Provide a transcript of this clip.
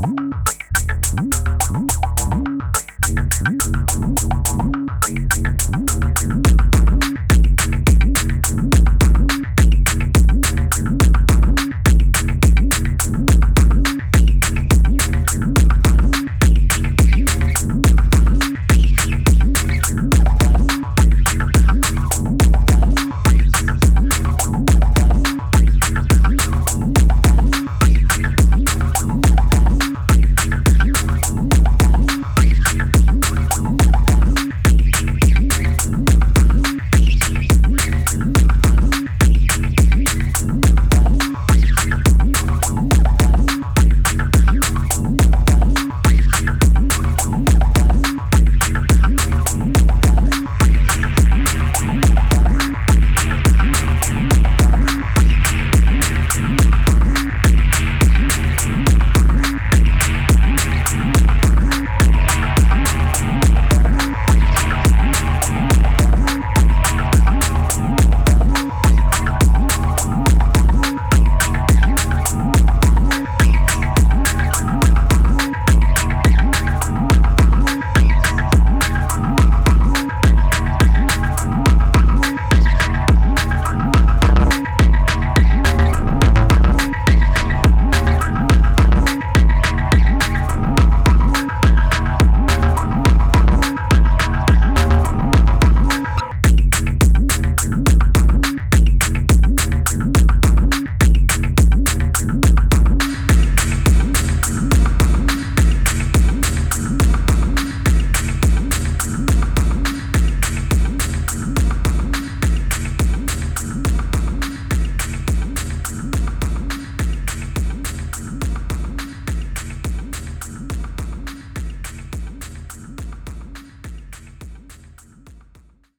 Música